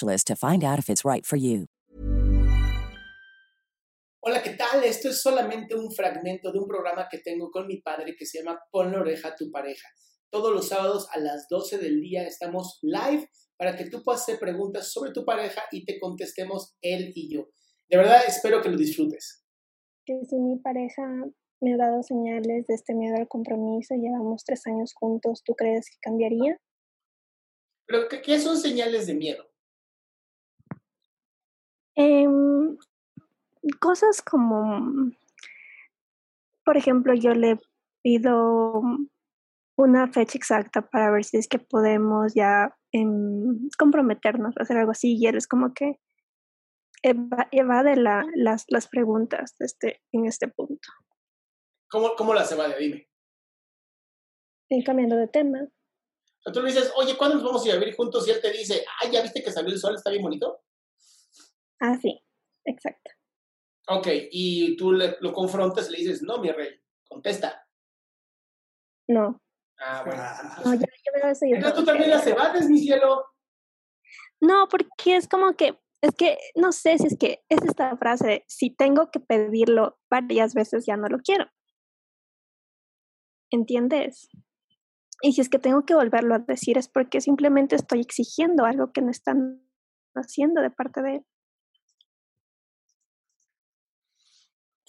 to find out if it's right for you. Hola, ¿qué tal? Esto es solamente un fragmento de un programa que tengo con mi padre que se llama Pon la oreja a tu pareja. Todos los sábados a las 12 del día estamos live para que tú puedas hacer preguntas sobre tu pareja y te contestemos él y yo. De verdad espero que lo disfrutes. Que si mi pareja me ha dado señales de este miedo al compromiso, llevamos tres años juntos, ¿tú crees que cambiaría? Pero, ¿qué, qué son señales de miedo? Em, cosas como, por ejemplo, yo le pido una fecha exacta para ver si es que podemos ya em, comprometernos a hacer algo así y él es como que eva- evade la, las, las preguntas este, en este punto. ¿Cómo, cómo las evade? Dime. Y cambiando de tema, O sea, tú le dices, oye, ¿cuándo nos vamos a ir a vivir juntos? Y él te dice, ay, ¿ya viste que salió el sol? ¿Está bien bonito? ah, sí, exacto. Ok, y tú le- lo confrontas y le dices, no, mi rey, contesta. No, Ah, bueno. no, ya, ya veo eso. Entonces tú también las evades, mi cielo. No, porque es como que, es que no sé si es que es esta frase, de, si tengo que pedirlo varias veces ya no lo quiero. ¿Entiendes? Y si es que tengo que volverlo a decir es porque simplemente estoy exigiendo algo que no están haciendo de parte de él.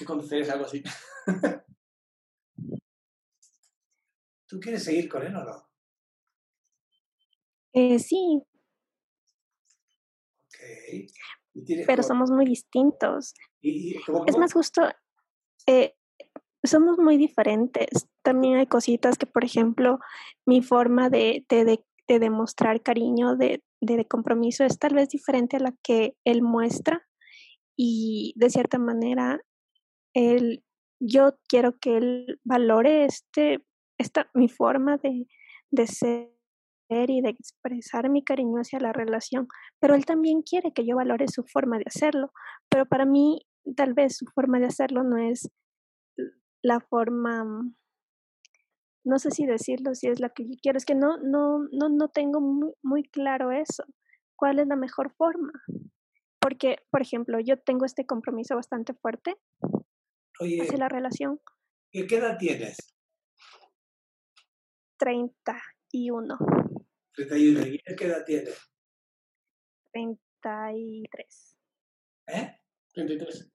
¿Qué contestarías algo así? ¿Tú quieres seguir con él o no? Eh, sí, Ok. Y tienes pero como- somos muy distintos. y- y como- Es más justo, eh, somos muy diferentes. También hay cositas que, por ejemplo, mi forma de, de, de- de demostrar cariño, de compromiso, es tal vez diferente a la que él muestra. Y de cierta manera, él, yo quiero que él valore este, esta, mi forma de, de ser y de expresar mi cariño hacia la relación, pero él también quiere que yo valore su forma de hacerlo, pero para mí tal vez su forma de hacerlo no es la forma, mm, no sé si decirlo, si es la que yo quiero, es que no, no, no, no tengo muy, muy claro eso, cuál es la mejor forma. Porque, por ejemplo, yo tengo este compromiso bastante fuerte Oye, hacia la relación, ¿y ¿qué edad tienes? 31, 31. ¿Y qué edad tiene? 33. ¿Eh? 33.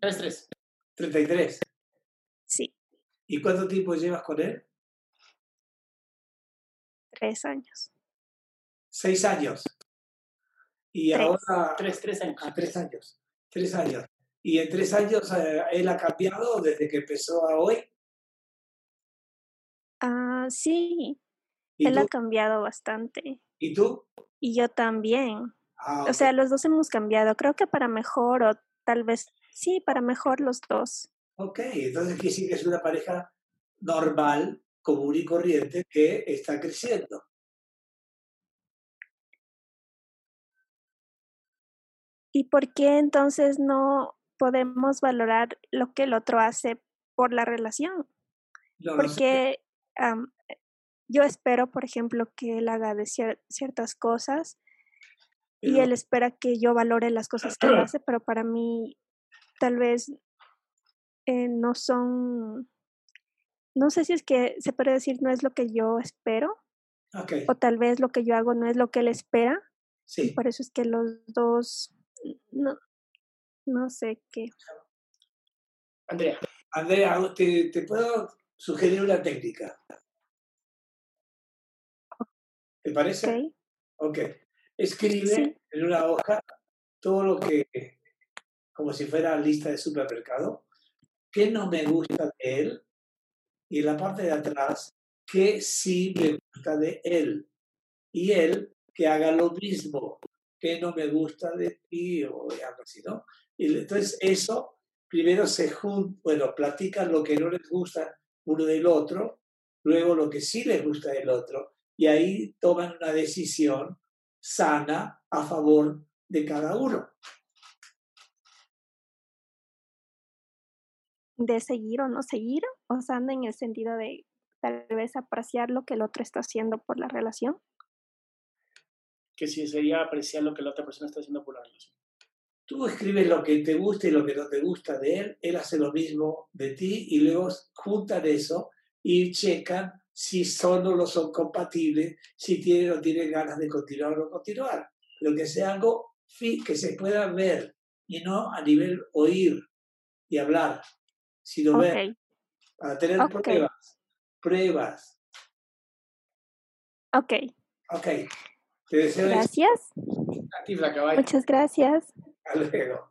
33. 33. Sí, ¿Y cuánto tiempo llevas con él? tres años. Seis años. Y Tres. ahora... Tres, tres años. Ah, tres años. Tres años. ¿Y en tres años eh, él ha cambiado desde que empezó a hoy? Ah, sí, ¿Y él tú? ha cambiado bastante. ¿Y tú? Y yo también. Ah, O sea, los dos hemos cambiado. Creo que para mejor o tal vez, sí, para mejor los dos. ok, entonces quiere decir que es una pareja normal, común y corriente que está creciendo. ¿Y por qué entonces no podemos valorar lo que el otro hace por la relación? No, no sé. Porque am, yo espero, por ejemplo, que él haga de cier- ciertas cosas y él espera que yo valore las cosas que él hace, pero para mí tal vez eh, no son, no sé si es que se puede decir no es lo que yo espero o tal vez lo que yo hago no es lo que él espera, sí. por eso es que los dos, no, no sé qué. Andrea, Andrea, te, te puedo sugerir una técnica. ¿Te parece? ¿ok? Ok. Escribe Sí. en una hoja todo lo que, como si fuera lista de supermercado, qué no me gusta de él y en la parte de atrás, qué sí me gusta de él. Y él que haga lo mismo, qué no me gusta de ti o algo así, ¿no? Y entonces eso, primero se junta, bueno, platican lo que no les gusta uno del otro, luego lo que sí les gusta del otro, y ahí toman una decisión sana a favor de cada uno. de seguir o no seguir, o sea, anda en el sentido de tal vez apreciar lo que el otro está haciendo por la relación. que si sería apreciar lo que la otra persona está haciendo por la relación. Tú escribes lo que te gusta y lo que no te gusta de él, él hace lo mismo de ti y luego juntan eso y checan si son o no son compatibles, si tienen o no tienen ganas de continuar o no continuar. Pero que sea algo que se pueda ver y no a nivel oír y hablar, sino ver, Ok, para tener Ok. pruebas. Pruebas. ok, Ok. Te deseo gracias, muchas gracias. Hasta luego.